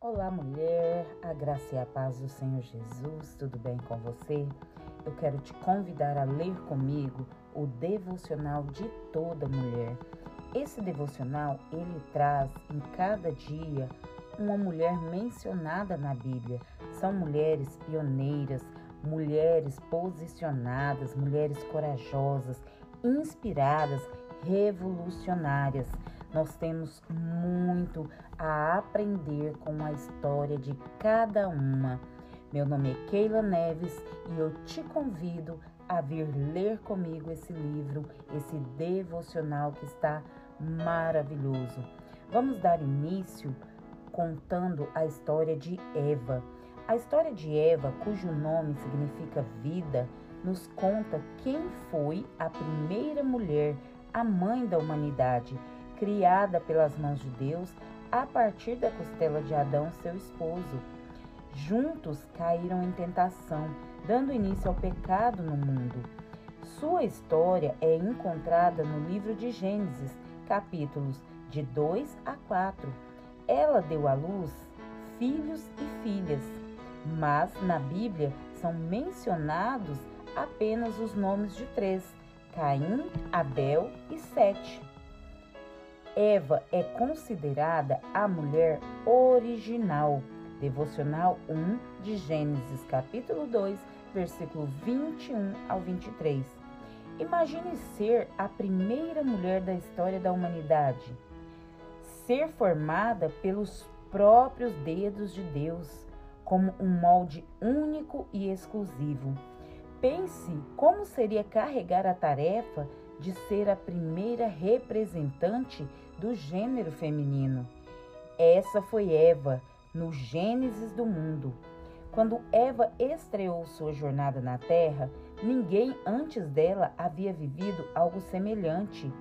Olá, mulher, a graça e a paz do Senhor Jesus, tudo bem com você? Eu quero te convidar a ler comigo o devocional de toda mulher. Esse devocional ele traz em cada dia uma mulher mencionada na Bíblia. São mulheres pioneiras, mulheres posicionadas, mulheres corajosas, inspiradas, revolucionárias. Nós temos muito a aprender com a história de cada uma. Meu nome é Keila Neves e eu te convido a vir ler comigo esse livro, esse devocional que está maravilhoso. Vamos dar início contando a história de Eva. A história de Eva, cujo nome significa vida, nos conta quem foi a primeira mulher, a mãe da humanidade criada pelas mãos de Deus a partir da costela de Adão, seu esposo. Juntos caíram em tentação, dando início ao pecado no mundo. Sua história é encontrada no livro de Gênesis, capítulos de 2 a 4. Ela deu à luz filhos e filhas, mas na Bíblia são mencionados apenas os nomes de três: Caim, Abel e Sete. Eva é considerada a mulher original. Devocional 1 de Gênesis, capítulo 2, versículo 21 ao 23. Imagine ser a primeira mulher da história da humanidade. Ser formada pelos próprios dedos de Deus, como um molde único e exclusivo. Pense como seria carregar a tarefa de ser a primeira representante do gênero feminino. Essa foi Eva no Gênesis do mundo. Quando Eva estreou sua jornada na Terra, ninguém antes dela havia vivido algo semelhante.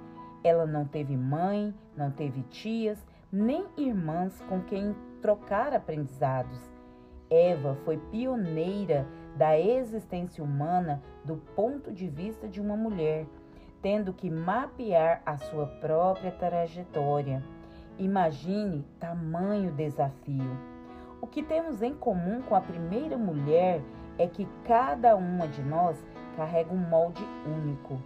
Ela não teve mãe, não teve tias, nem irmãs com quem trocar aprendizados. Eva foi pioneira da existência humana do ponto de vista de uma mulher tendo que mapear a sua própria trajetória. Imagine tamanho desafio. O que temos em comum com a primeira mulher é que cada uma de nós carrega um molde único,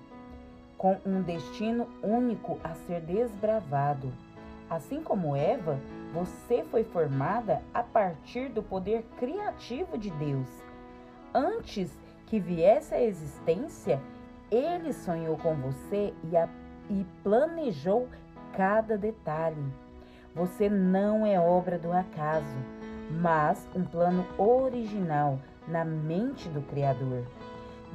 com um destino único a ser desbravado. Assim como Eva, você foi formada a partir do poder criativo de Deus. Antes que viesse à existência, ele sonhou com você e, a, e planejou cada detalhe. Você não é obra do acaso, mas um plano original na mente do Criador.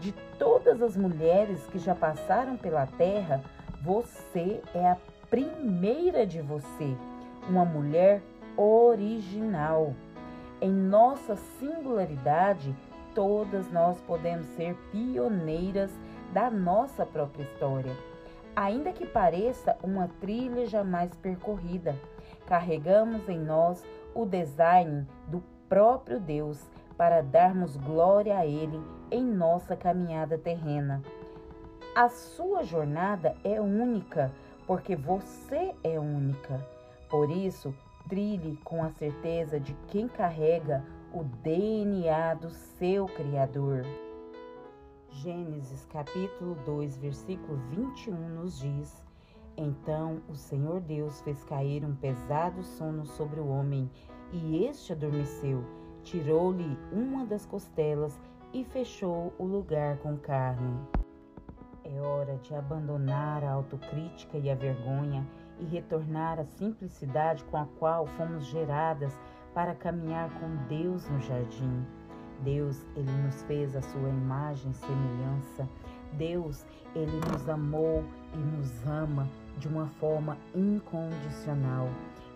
De todas as mulheres que já passaram pela terra, você é a primeira de você, uma mulher original. Em nossa singularidade, todas nós podemos ser pioneiras da nossa própria história. Ainda que pareça uma trilha jamais percorrida, carregamos em nós o design do próprio Deus para darmos glória a Ele em nossa caminhada terrena. A sua jornada é única, porque você é única. Por isso, trilhe com a certeza de quem carrega o DNA do seu Criador. Gênesis capítulo 2, versículo 21 nos diz: Então o Senhor Deus fez cair um pesado sono sobre o homem, e este adormeceu. Tirou-lhe uma das costelas e fechou o lugar com carne. É hora de abandonar a autocrítica e a vergonha e retornar à simplicidade com a qual fomos geradas para caminhar com Deus no jardim. Deus, ele nos fez a sua imagem e semelhança. Deus, ele nos amou e nos ama de uma forma incondicional.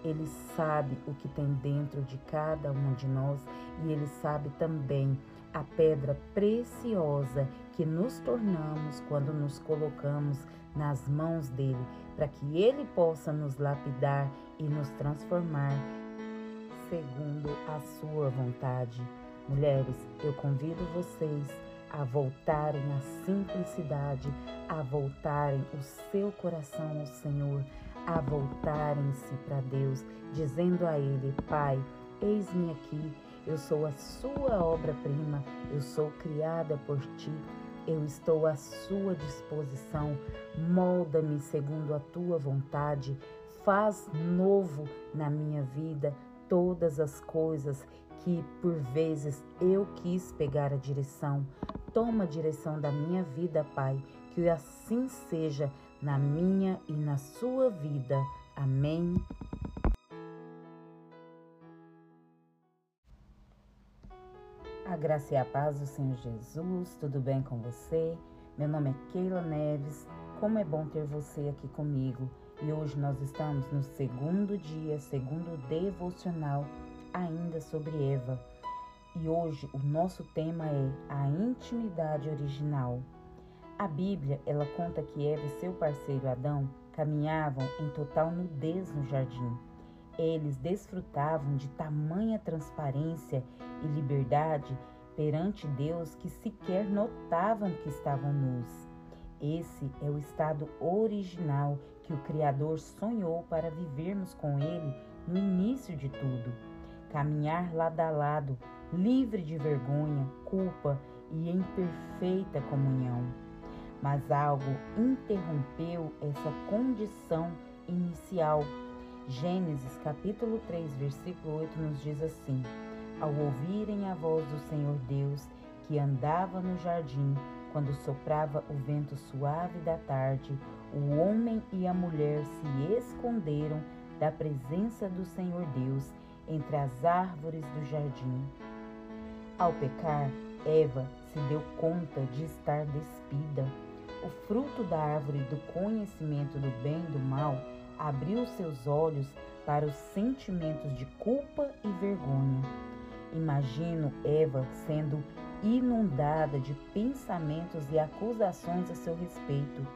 Ele sabe o que tem dentro de cada um de nós e ele sabe também a pedra preciosa que nos tornamos quando nos colocamos nas mãos dele, para que ele possa nos lapidar e nos transformar segundo a sua vontade. Mulheres, eu convido vocês a voltarem à simplicidade, a voltarem o seu coração ao Senhor, a voltarem-se para Deus, dizendo a Ele: Pai, eis-me aqui. Eu sou a sua obra-prima, eu sou criada por ti. Eu estou à sua disposição. Molda-me segundo a tua vontade. Faz novo na minha vida todas as coisas que por vezes eu quis pegar a direção. Toma a direção da minha vida, Pai, que assim seja na minha e na sua vida. Amém. A graça e a paz do Senhor Jesus, tudo bem com você? Meu nome é Keila Neves, como é bom ter você aqui comigo. E hoje nós estamos no segundo dia, segundo devocional, ainda sobre Eva. E hoje o nosso tema é a intimidade original. A Bíblia, ela conta que Eva e seu parceiro Adão caminhavam em total nudez no jardim. Eles desfrutavam de tamanha transparência e liberdade perante Deus que sequer notavam que estavam nus. Esse é o estado original que o Criador sonhou para vivermos com Ele no início de tudo. Caminhar lado a lado, livre de vergonha, culpa e em perfeita comunhão. Mas algo interrompeu essa condição inicial Gênesis capítulo 3, versículo 8 nos diz assim: Ao ouvirem a voz do Senhor Deus, que andava no jardim, quando soprava o vento suave da tarde, o homem e a mulher se esconderam da presença do Senhor Deus entre as árvores do jardim. Ao pecar, Eva se deu conta de estar despida. O fruto da árvore do conhecimento do bem e do mal abriu seus olhos para os sentimentos de culpa e vergonha. Imagino Eva sendo inundada de pensamentos e acusações a seu respeito,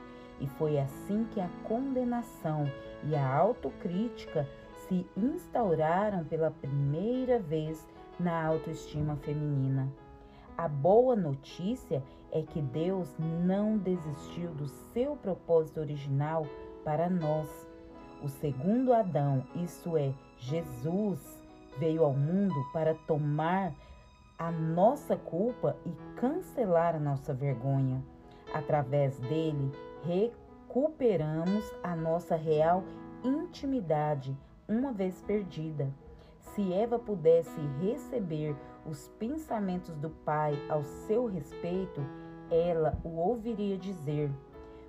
e foi assim que a condenação e a autocrítica se instauraram pela primeira vez na autoestima feminina. A boa notícia é que Deus não desistiu do seu propósito original para nós. O segundo Adão, isto é, Jesus, veio ao mundo para tomar a nossa culpa e cancelar a nossa vergonha. Através dele, recuperamos a nossa real intimidade, uma vez perdida. Se Eva pudesse receber os pensamentos do Pai ao seu respeito, ela o ouviria dizer: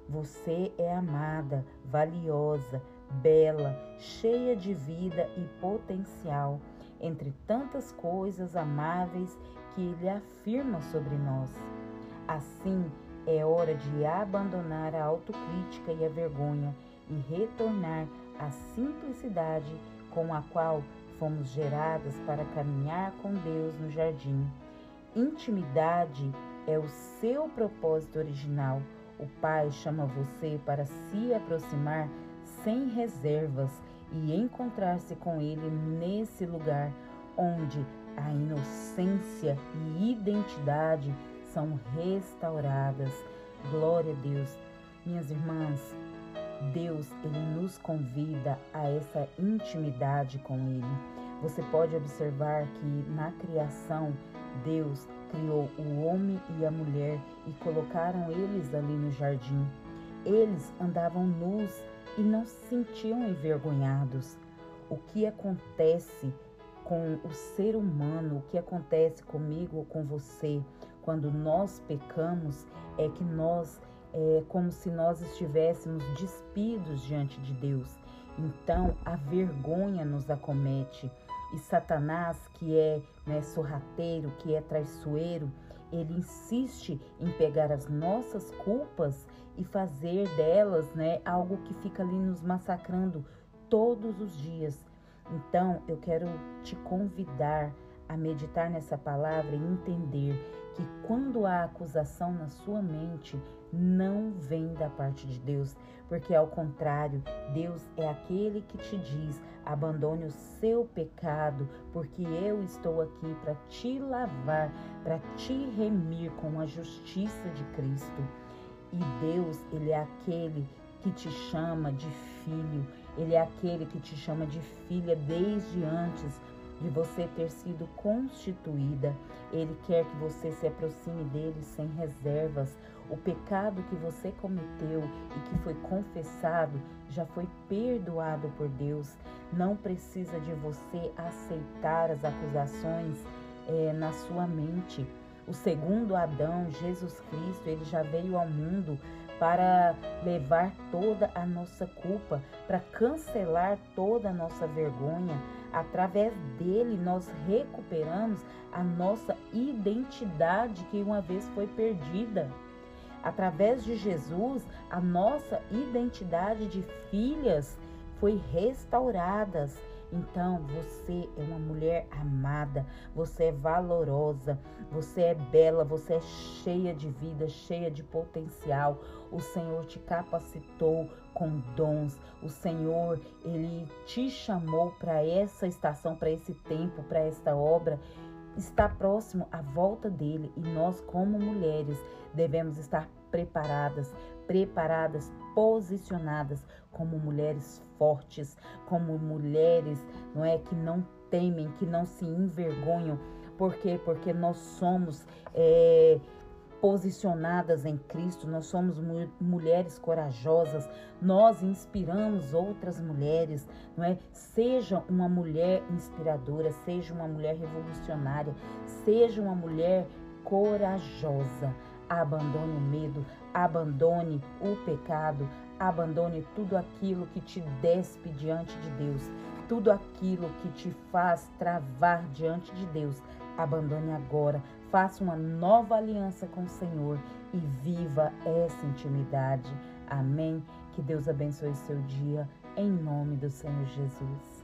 Você é amada, valiosa, bela, cheia de vida e potencial, entre tantas coisas amáveis que ele afirma sobre nós. Assim, é hora de abandonar a autocrítica e a vergonha e retornar à simplicidade com a qual fomos geradas para caminhar com Deus no jardim. Intimidade é o seu propósito original. O Pai chama você para se aproximar sem reservas e encontrar-se com Ele nesse lugar onde a inocência e identidade são restauradas. Glória a Deus. Minhas irmãs, Deus, ele nos convida a essa intimidade com ele. Você pode observar que na criação Deus criou o homem e a mulher e colocaram eles ali no jardim. Eles andavam nus e não se sentiam envergonhados. O que acontece com o ser humano, o que acontece comigo ou com você quando nós pecamos é que nós é como se nós estivéssemos despidos diante de Deus. Então a vergonha nos acomete e Satanás, que é né, sorrateiro, que é traiçoeiro, ele insiste em pegar as nossas culpas e fazer delas, né, algo que fica ali nos massacrando todos os dias. Então, eu quero te convidar a meditar nessa palavra e entender que quando há acusação na sua mente, não vem da parte de Deus, porque ao contrário, Deus é aquele que te diz: abandone o seu pecado, porque eu estou aqui para te lavar, para te remir com a justiça de Cristo. E Deus, ele é aquele que te chama de filho, ele é aquele que te chama de filha desde antes de você ter sido constituída. Ele quer que você se aproxime dele sem reservas. O pecado que você cometeu e que foi confessado já foi perdoado por Deus. Não precisa de você aceitar as acusações é, na sua mente. O segundo Adão, Jesus Cristo, ele já veio ao mundo para levar toda a nossa culpa, para cancelar toda a nossa vergonha. Através dele, nós recuperamos a nossa identidade que uma vez foi perdida. Através de Jesus, a nossa identidade de filhas foi restaurada. Então, você é uma mulher amada, você é valorosa, você é bela, você é cheia de vida, cheia de potencial. O Senhor te capacitou com dons. O Senhor, ele te chamou para essa estação, para esse tempo, para esta obra está próximo à volta dele e nós, como mulheres, devemos estar preparadas, preparadas, posicionadas como mulheres fortes, como mulheres, não é que não temem, que não se envergonham. Por quê? Porque nós somos é, posicionadas em Cristo, nós somos mu mulheres corajosas, nós inspiramos outras mulheres, não é? Seja uma mulher inspiradora, seja uma mulher revolucionária, seja uma mulher corajosa. Abandone o medo, abandone o pecado, abandone tudo aquilo que te despe diante de Deus, tudo aquilo que te faz travar diante de Deus. Abandone agora, faça uma nova aliança com o Senhor e viva essa intimidade. Amém. Que Deus abençoe seu dia, em nome do Senhor Jesus.